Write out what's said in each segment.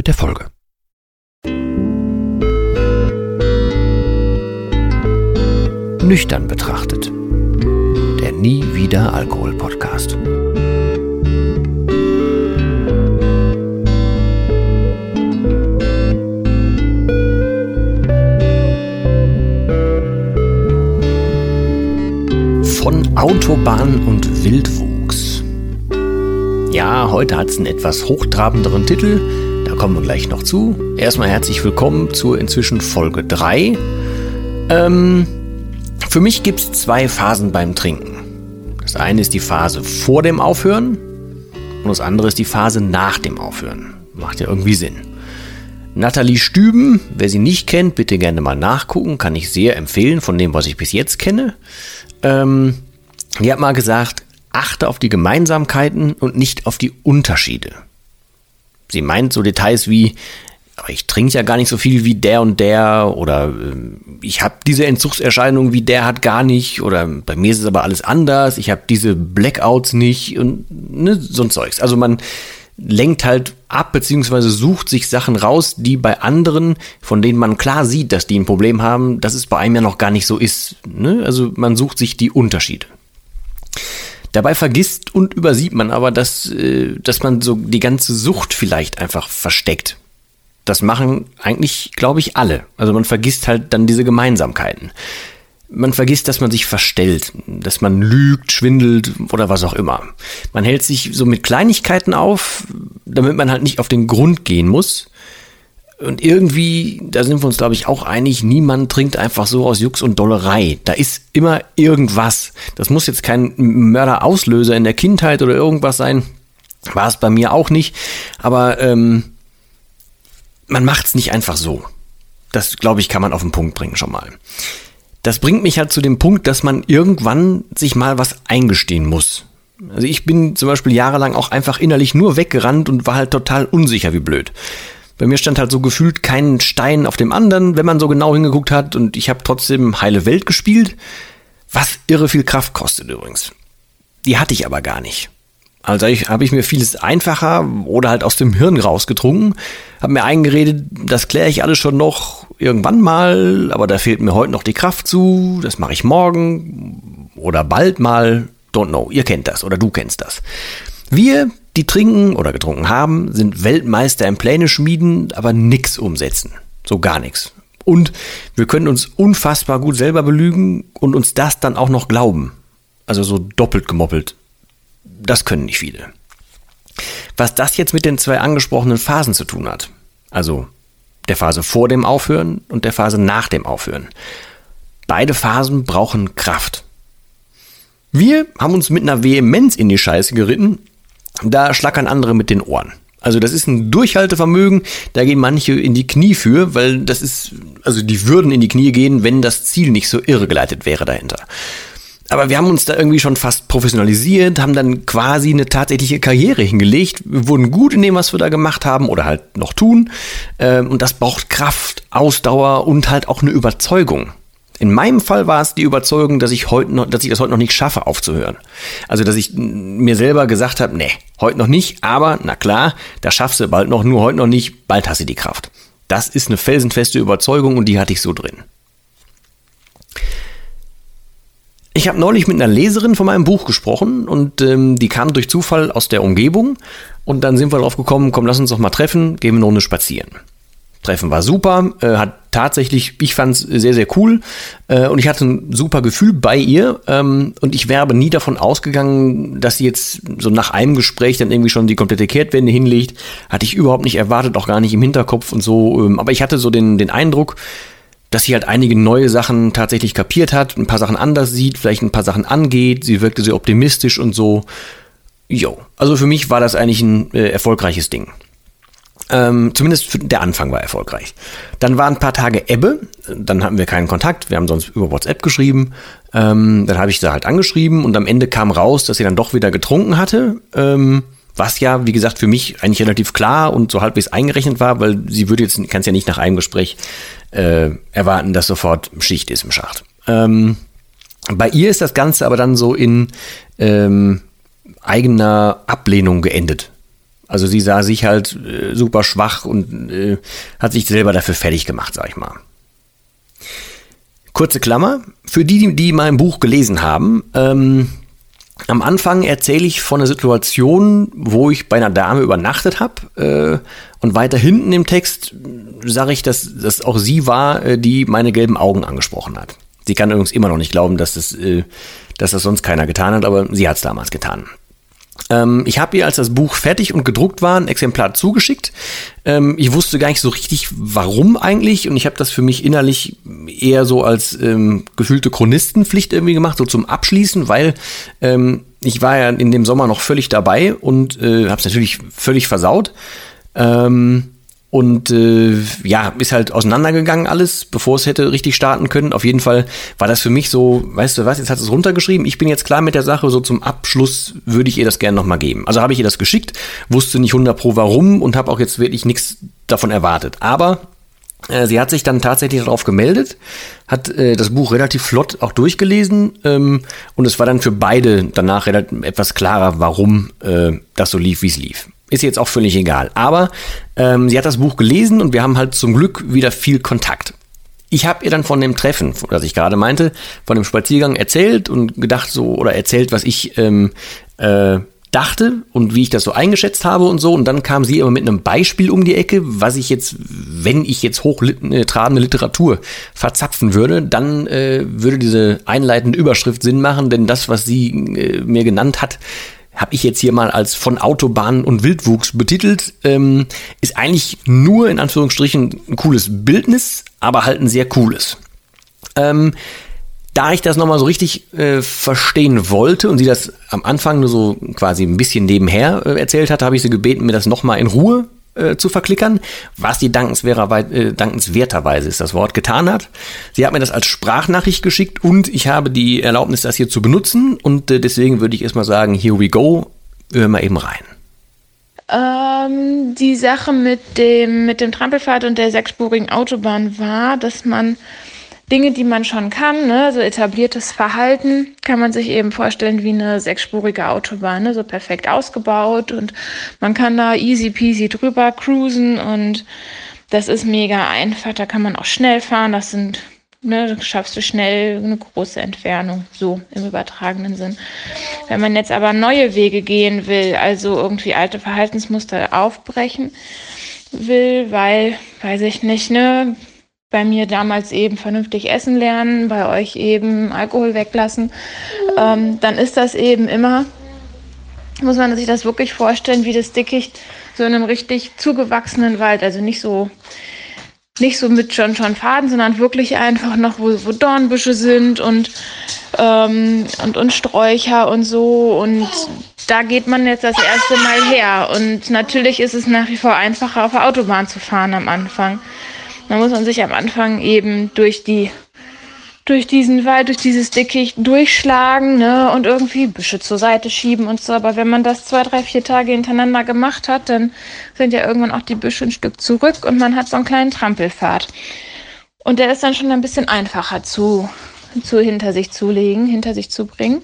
mit der Folge. Nüchtern betrachtet. Der Nie wieder Alkohol Podcast. Von Autobahn und Wildwuchs. Ja, heute hat es einen etwas hochtrabenderen Titel kommen wir gleich noch zu. Erstmal herzlich willkommen zur inzwischen Folge 3. Ähm, für mich gibt es zwei Phasen beim Trinken. Das eine ist die Phase vor dem Aufhören und das andere ist die Phase nach dem Aufhören. Macht ja irgendwie Sinn. Nathalie Stüben, wer sie nicht kennt, bitte gerne mal nachgucken, kann ich sehr empfehlen von dem, was ich bis jetzt kenne. Ähm, die hat mal gesagt, achte auf die Gemeinsamkeiten und nicht auf die Unterschiede. Sie meint so Details wie, ich trinke ja gar nicht so viel wie der und der oder äh, ich habe diese Entzugserscheinung wie der hat gar nicht oder bei mir ist es aber alles anders, ich habe diese Blackouts nicht und ne, so ein Zeugs. Also man lenkt halt ab beziehungsweise sucht sich Sachen raus, die bei anderen, von denen man klar sieht, dass die ein Problem haben, dass es bei einem ja noch gar nicht so ist. Ne? Also man sucht sich die Unterschiede. Dabei vergisst und übersieht man aber, dass, äh, dass man so die ganze Sucht vielleicht einfach versteckt. Das machen eigentlich, glaube ich, alle. Also man vergisst halt dann diese Gemeinsamkeiten. Man vergisst, dass man sich verstellt, dass man lügt, schwindelt oder was auch immer. Man hält sich so mit Kleinigkeiten auf, damit man halt nicht auf den Grund gehen muss und irgendwie, da sind wir uns, glaube ich, auch einig, niemand trinkt einfach so aus Jux und Dollerei. Da ist immer irgendwas. Das muss jetzt kein Mörderauslöser in der Kindheit oder irgendwas sein. War es bei mir auch nicht. Aber ähm, man macht es nicht einfach so. Das, glaube ich, kann man auf den Punkt bringen schon mal. Das bringt mich halt zu dem Punkt, dass man irgendwann sich mal was eingestehen muss. Also ich bin zum Beispiel jahrelang auch einfach innerlich nur weggerannt und war halt total unsicher wie blöd. Bei mir stand halt so gefühlt kein Stein auf dem anderen, wenn man so genau hingeguckt hat. Und ich habe trotzdem heile Welt gespielt, was irre viel Kraft kostet übrigens. Die hatte ich aber gar nicht. Also habe ich mir vieles einfacher oder halt aus dem Hirn rausgetrunken, habe mir eingeredet, das kläre ich alles schon noch irgendwann mal, aber da fehlt mir heute noch die Kraft zu, das mache ich morgen oder bald mal, don't know, ihr kennt das oder du kennst das. Wir die trinken oder getrunken haben, sind Weltmeister im Pläne schmieden, aber nix umsetzen. So gar nichts. Und wir können uns unfassbar gut selber belügen und uns das dann auch noch glauben. Also so doppelt gemoppelt. Das können nicht viele. Was das jetzt mit den zwei angesprochenen Phasen zu tun hat, also der Phase vor dem Aufhören und der Phase nach dem Aufhören. Beide Phasen brauchen Kraft. Wir haben uns mit einer Vehemenz in die Scheiße geritten, da schlackern andere mit den Ohren. Also das ist ein Durchhaltevermögen, da gehen manche in die Knie für, weil das ist, also die würden in die Knie gehen, wenn das Ziel nicht so irregeleitet wäre dahinter. Aber wir haben uns da irgendwie schon fast professionalisiert, haben dann quasi eine tatsächliche Karriere hingelegt, wir wurden gut in dem, was wir da gemacht haben oder halt noch tun. Ähm, und das braucht Kraft, Ausdauer und halt auch eine Überzeugung. In meinem Fall war es die Überzeugung, dass ich heute noch, dass ich das heute noch nicht schaffe, aufzuhören. Also, dass ich mir selber gesagt habe, nee, heute noch nicht, aber na klar, da schaffst du bald noch, nur heute noch nicht, bald hast du die Kraft. Das ist eine felsenfeste Überzeugung und die hatte ich so drin. Ich habe neulich mit einer Leserin von meinem Buch gesprochen und ähm, die kam durch Zufall aus der Umgebung und dann sind wir drauf gekommen, komm, lass uns doch mal treffen, gehen wir eine Runde spazieren. Treffen war super, äh, hat tatsächlich, ich fand es sehr, sehr cool äh, und ich hatte ein super Gefühl bei ihr ähm, und ich wäre aber nie davon ausgegangen, dass sie jetzt so nach einem Gespräch dann irgendwie schon die komplette Kehrtwende hinlegt. Hatte ich überhaupt nicht erwartet, auch gar nicht im Hinterkopf und so, ähm, aber ich hatte so den, den Eindruck, dass sie halt einige neue Sachen tatsächlich kapiert hat, ein paar Sachen anders sieht, vielleicht ein paar Sachen angeht. Sie wirkte sehr optimistisch und so. Jo, also für mich war das eigentlich ein äh, erfolgreiches Ding. Ähm, zumindest der Anfang war erfolgreich. Dann waren ein paar Tage Ebbe, dann hatten wir keinen Kontakt, wir haben sonst über WhatsApp geschrieben. Ähm, dann habe ich sie halt angeschrieben und am Ende kam raus, dass sie dann doch wieder getrunken hatte. Ähm, was ja, wie gesagt, für mich eigentlich relativ klar und so halbwegs eingerechnet war, weil sie würde jetzt, kannst ja nicht nach einem Gespräch äh, erwarten, dass sofort Schicht ist im Schacht. Ähm, bei ihr ist das Ganze aber dann so in ähm, eigener Ablehnung geendet. Also sie sah sich halt äh, super schwach und äh, hat sich selber dafür fertig gemacht, sag ich mal. Kurze Klammer, für die, die mein Buch gelesen haben, ähm, am Anfang erzähle ich von einer Situation, wo ich bei einer Dame übernachtet habe. Äh, und weiter hinten im Text sage ich, dass das auch sie war, äh, die meine gelben Augen angesprochen hat. Sie kann übrigens immer noch nicht glauben, dass das, äh, dass das sonst keiner getan hat, aber sie hat es damals getan. Ähm, ich habe ihr, als das Buch fertig und gedruckt war, ein Exemplar zugeschickt. Ähm, ich wusste gar nicht so richtig, warum eigentlich. Und ich habe das für mich innerlich eher so als ähm, gefühlte Chronistenpflicht irgendwie gemacht, so zum Abschließen, weil ähm, ich war ja in dem Sommer noch völlig dabei und äh, habe es natürlich völlig versaut. Ähm, und äh, ja, ist halt auseinandergegangen alles, bevor es hätte richtig starten können. Auf jeden Fall war das für mich so, weißt du was, jetzt hat es runtergeschrieben, ich bin jetzt klar mit der Sache, so zum Abschluss würde ich ihr das gerne nochmal geben. Also habe ich ihr das geschickt, wusste nicht 100 pro warum und habe auch jetzt wirklich nichts davon erwartet. Aber äh, sie hat sich dann tatsächlich darauf gemeldet, hat äh, das Buch relativ flott auch durchgelesen ähm, und es war dann für beide danach etwas klarer, warum äh, das so lief, wie es lief. Ist jetzt auch völlig egal. Aber ähm, sie hat das Buch gelesen und wir haben halt zum Glück wieder viel Kontakt. Ich habe ihr dann von dem Treffen, das ich gerade meinte, von dem Spaziergang erzählt und gedacht so oder erzählt, was ich ähm, äh, dachte und wie ich das so eingeschätzt habe und so. Und dann kam sie aber mit einem Beispiel um die Ecke, was ich jetzt, wenn ich jetzt hochtrabende Literatur verzapfen würde, dann äh, würde diese einleitende Überschrift Sinn machen, denn das, was sie äh, mir genannt hat, habe ich jetzt hier mal als von Autobahnen und Wildwuchs betitelt, ähm, ist eigentlich nur in Anführungsstrichen ein cooles Bildnis, aber halt ein sehr cooles. Ähm, da ich das nochmal so richtig äh, verstehen wollte und sie das am Anfang nur so quasi ein bisschen nebenher äh, erzählt hat, habe ich sie gebeten, mir das nochmal in Ruhe äh, zu verklickern, was die äh, dankenswerterweise ist das Wort getan hat. Sie hat mir das als Sprachnachricht geschickt und ich habe die Erlaubnis, das hier zu benutzen und äh, deswegen würde ich erstmal sagen, here we go, hören wir eben rein. Ähm, die Sache mit dem, mit dem Trampelfahrt und der sechsspurigen Autobahn war, dass man Dinge, die man schon kann, ne, so etabliertes Verhalten, kann man sich eben vorstellen wie eine sechsspurige Autobahn, ne, so perfekt ausgebaut und man kann da easy peasy drüber cruisen und das ist mega einfach. Da kann man auch schnell fahren. Das sind, ne, schaffst du schnell eine große Entfernung, so im übertragenen Sinn. Wenn man jetzt aber neue Wege gehen will, also irgendwie alte Verhaltensmuster aufbrechen will, weil, weiß ich nicht, ne, bei mir damals eben vernünftig essen lernen, bei euch eben Alkohol weglassen, ähm, dann ist das eben immer, muss man sich das wirklich vorstellen, wie das Dickicht so in einem richtig zugewachsenen Wald, also nicht so nicht so mit schon schon Faden, sondern wirklich einfach noch, wo, wo Dornbüsche sind und, ähm, und, und Sträucher und so. Und da geht man jetzt das erste Mal her. Und natürlich ist es nach wie vor einfacher, auf der Autobahn zu fahren am Anfang. Da muss man sich am Anfang eben durch die durch diesen Wald, durch dieses Dickicht durchschlagen ne, und irgendwie Büsche zur Seite schieben und so. Aber wenn man das zwei, drei, vier Tage hintereinander gemacht hat, dann sind ja irgendwann auch die Büsche ein Stück zurück und man hat so einen kleinen Trampelpfad. Und der ist dann schon ein bisschen einfacher zu, zu hinter sich zu legen, hinter sich zu bringen.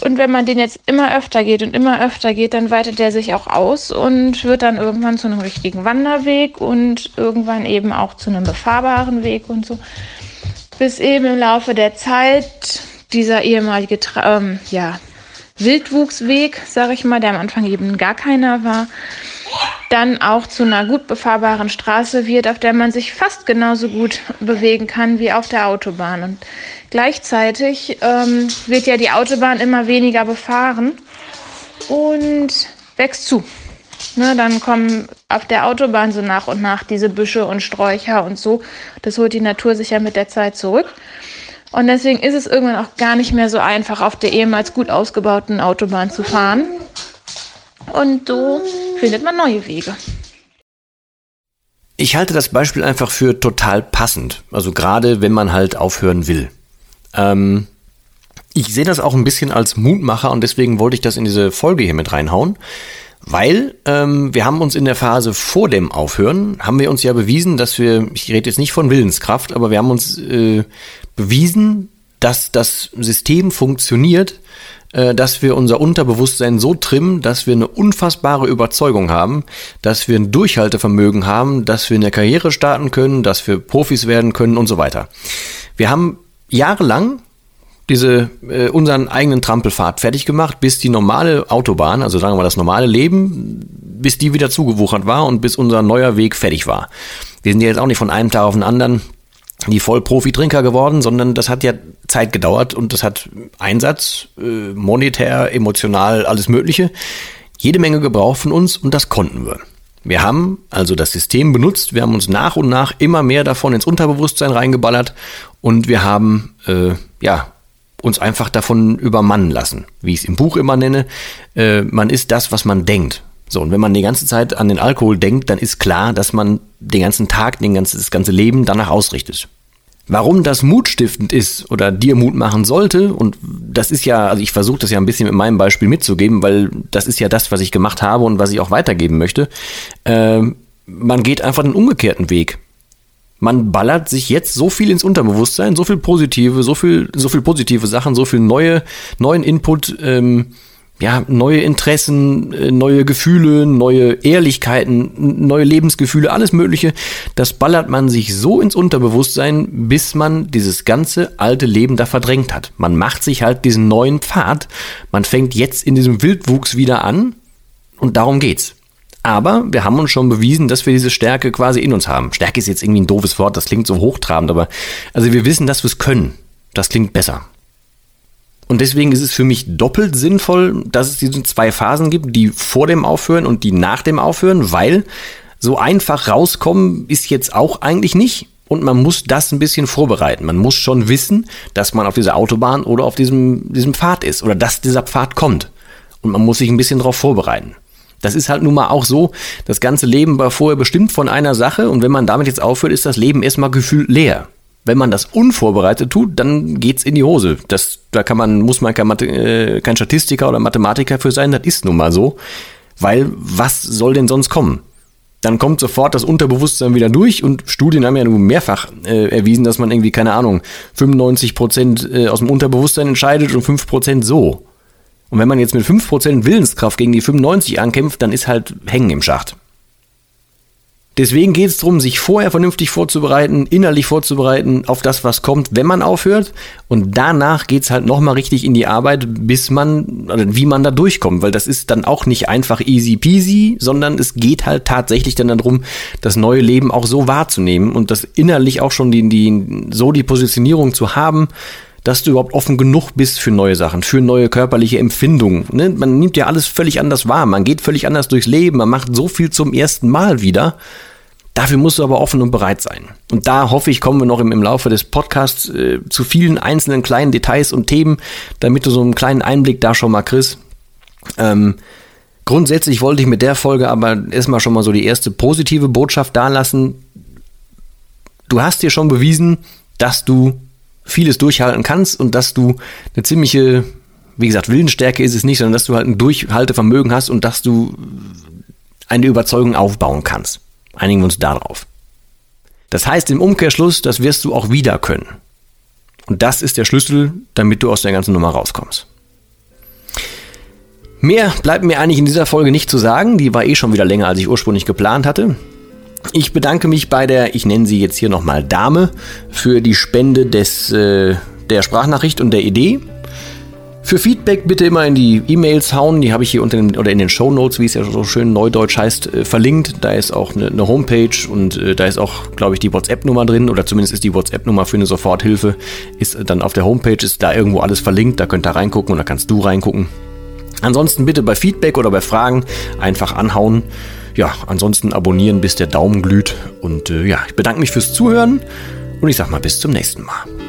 Und wenn man den jetzt immer öfter geht und immer öfter geht, dann weitet der sich auch aus und wird dann irgendwann zu einem richtigen Wanderweg und irgendwann eben auch zu einem befahrbaren Weg und so. Bis eben im Laufe der Zeit dieser ehemalige ähm, ja, Wildwuchsweg, sage ich mal, der am Anfang eben gar keiner war, dann auch zu einer gut befahrbaren Straße wird, auf der man sich fast genauso gut bewegen kann wie auf der Autobahn. Und gleichzeitig ähm, wird ja die Autobahn immer weniger befahren und wächst zu. Ne, dann kommen auf der Autobahn so nach und nach diese Büsche und Sträucher und so. Das holt die Natur sich ja mit der Zeit zurück. Und deswegen ist es irgendwann auch gar nicht mehr so einfach, auf der ehemals gut ausgebauten Autobahn zu fahren. Und so findet man neue Wege. Ich halte das Beispiel einfach für total passend. Also gerade wenn man halt aufhören will. Ähm, ich sehe das auch ein bisschen als Mutmacher und deswegen wollte ich das in diese Folge hier mit reinhauen. Weil ähm, wir haben uns in der Phase vor dem Aufhören, haben wir uns ja bewiesen, dass wir, ich rede jetzt nicht von Willenskraft, aber wir haben uns äh, bewiesen, dass das System funktioniert, äh, dass wir unser Unterbewusstsein so trimmen, dass wir eine unfassbare Überzeugung haben, dass wir ein Durchhaltevermögen haben, dass wir eine Karriere starten können, dass wir Profis werden können und so weiter. Wir haben jahrelang diese äh, unseren eigenen Trampelpfad fertig gemacht, bis die normale Autobahn, also sagen wir mal das normale Leben, bis die wieder zugewuchert war und bis unser neuer Weg fertig war. Wir sind ja jetzt auch nicht von einem Tag auf den anderen die Vollprofi-Trinker geworden, sondern das hat ja Zeit gedauert und das hat Einsatz, äh, monetär, emotional, alles Mögliche, jede Menge gebraucht von uns und das konnten wir. Wir haben also das System benutzt, wir haben uns nach und nach immer mehr davon ins Unterbewusstsein reingeballert und wir haben äh, ja uns einfach davon übermannen lassen. Wie ich es im Buch immer nenne, äh, man ist das, was man denkt. So, und wenn man die ganze Zeit an den Alkohol denkt, dann ist klar, dass man den ganzen Tag, den ganzen, das ganze Leben danach ausrichtet. Warum das mutstiftend ist oder dir Mut machen sollte, und das ist ja, also ich versuche das ja ein bisschen mit meinem Beispiel mitzugeben, weil das ist ja das, was ich gemacht habe und was ich auch weitergeben möchte. Äh, man geht einfach den umgekehrten Weg man ballert sich jetzt so viel ins Unterbewusstsein, so viel positive, so viel, so viel positive Sachen, so viel neue, neuen Input, ähm, ja, neue Interessen, äh, neue Gefühle, neue Ehrlichkeiten, neue Lebensgefühle, alles Mögliche. Das ballert man sich so ins Unterbewusstsein, bis man dieses ganze alte Leben da verdrängt hat. Man macht sich halt diesen neuen Pfad. Man fängt jetzt in diesem Wildwuchs wieder an. Und darum geht's. Aber wir haben uns schon bewiesen, dass wir diese Stärke quasi in uns haben. Stärke ist jetzt irgendwie ein doofes Wort, das klingt so hochtrabend, aber also wir wissen, dass wir es können. Das klingt besser. Und deswegen ist es für mich doppelt sinnvoll, dass es diese zwei Phasen gibt, die vor dem Aufhören und die nach dem Aufhören, weil so einfach rauskommen ist jetzt auch eigentlich nicht. Und man muss das ein bisschen vorbereiten. Man muss schon wissen, dass man auf dieser Autobahn oder auf diesem, diesem Pfad ist oder dass dieser Pfad kommt. Und man muss sich ein bisschen darauf vorbereiten. Das ist halt nun mal auch so, das ganze Leben war vorher bestimmt von einer Sache und wenn man damit jetzt aufhört, ist das Leben erstmal gefühlt leer. Wenn man das unvorbereitet tut, dann geht's in die Hose. Das, da kann man, muss man kein, Mathe, äh, kein Statistiker oder Mathematiker für sein, das ist nun mal so. Weil was soll denn sonst kommen? Dann kommt sofort das Unterbewusstsein wieder durch und Studien haben ja nun mehrfach äh, erwiesen, dass man irgendwie, keine Ahnung, 95 Prozent, äh, aus dem Unterbewusstsein entscheidet und 5% so. Und wenn man jetzt mit 5% Willenskraft gegen die 95 ankämpft, dann ist halt hängen im Schacht. Deswegen geht es darum, sich vorher vernünftig vorzubereiten, innerlich vorzubereiten auf das, was kommt, wenn man aufhört. Und danach geht es halt nochmal richtig in die Arbeit, bis man, oder wie man da durchkommt. Weil das ist dann auch nicht einfach easy peasy, sondern es geht halt tatsächlich dann darum, das neue Leben auch so wahrzunehmen und das innerlich auch schon die, die, so die Positionierung zu haben, dass du überhaupt offen genug bist für neue Sachen, für neue körperliche Empfindungen. Ne? Man nimmt ja alles völlig anders wahr, man geht völlig anders durchs Leben, man macht so viel zum ersten Mal wieder. Dafür musst du aber offen und bereit sein. Und da hoffe ich, kommen wir noch im, im Laufe des Podcasts äh, zu vielen einzelnen kleinen Details und Themen, damit du so einen kleinen Einblick da schon mal kriegst. Ähm, grundsätzlich wollte ich mit der Folge aber erstmal schon mal so die erste positive Botschaft dalassen. Du hast dir schon bewiesen, dass du vieles durchhalten kannst und dass du eine ziemliche, wie gesagt, Willensstärke ist es nicht, sondern dass du halt ein Durchhaltevermögen hast und dass du eine Überzeugung aufbauen kannst. Einigen wir uns darauf. Das heißt im Umkehrschluss, das wirst du auch wieder können. Und das ist der Schlüssel, damit du aus der ganzen Nummer rauskommst. Mehr bleibt mir eigentlich in dieser Folge nicht zu sagen. Die war eh schon wieder länger, als ich ursprünglich geplant hatte. Ich bedanke mich bei der, ich nenne sie jetzt hier nochmal Dame, für die Spende des, äh, der Sprachnachricht und der Idee. Für Feedback bitte immer in die E-Mails hauen, die habe ich hier unter den, oder in den Show Notes, wie es ja so schön neudeutsch heißt, äh, verlinkt. Da ist auch eine, eine Homepage und äh, da ist auch, glaube ich, die WhatsApp-Nummer drin oder zumindest ist die WhatsApp-Nummer für eine Soforthilfe, ist dann auf der Homepage, ist da irgendwo alles verlinkt, da könnt ihr reingucken da kannst du reingucken. Ansonsten bitte bei Feedback oder bei Fragen einfach anhauen ja, ansonsten abonnieren, bis der Daumen glüht. Und äh, ja, ich bedanke mich fürs Zuhören und ich sag mal bis zum nächsten Mal.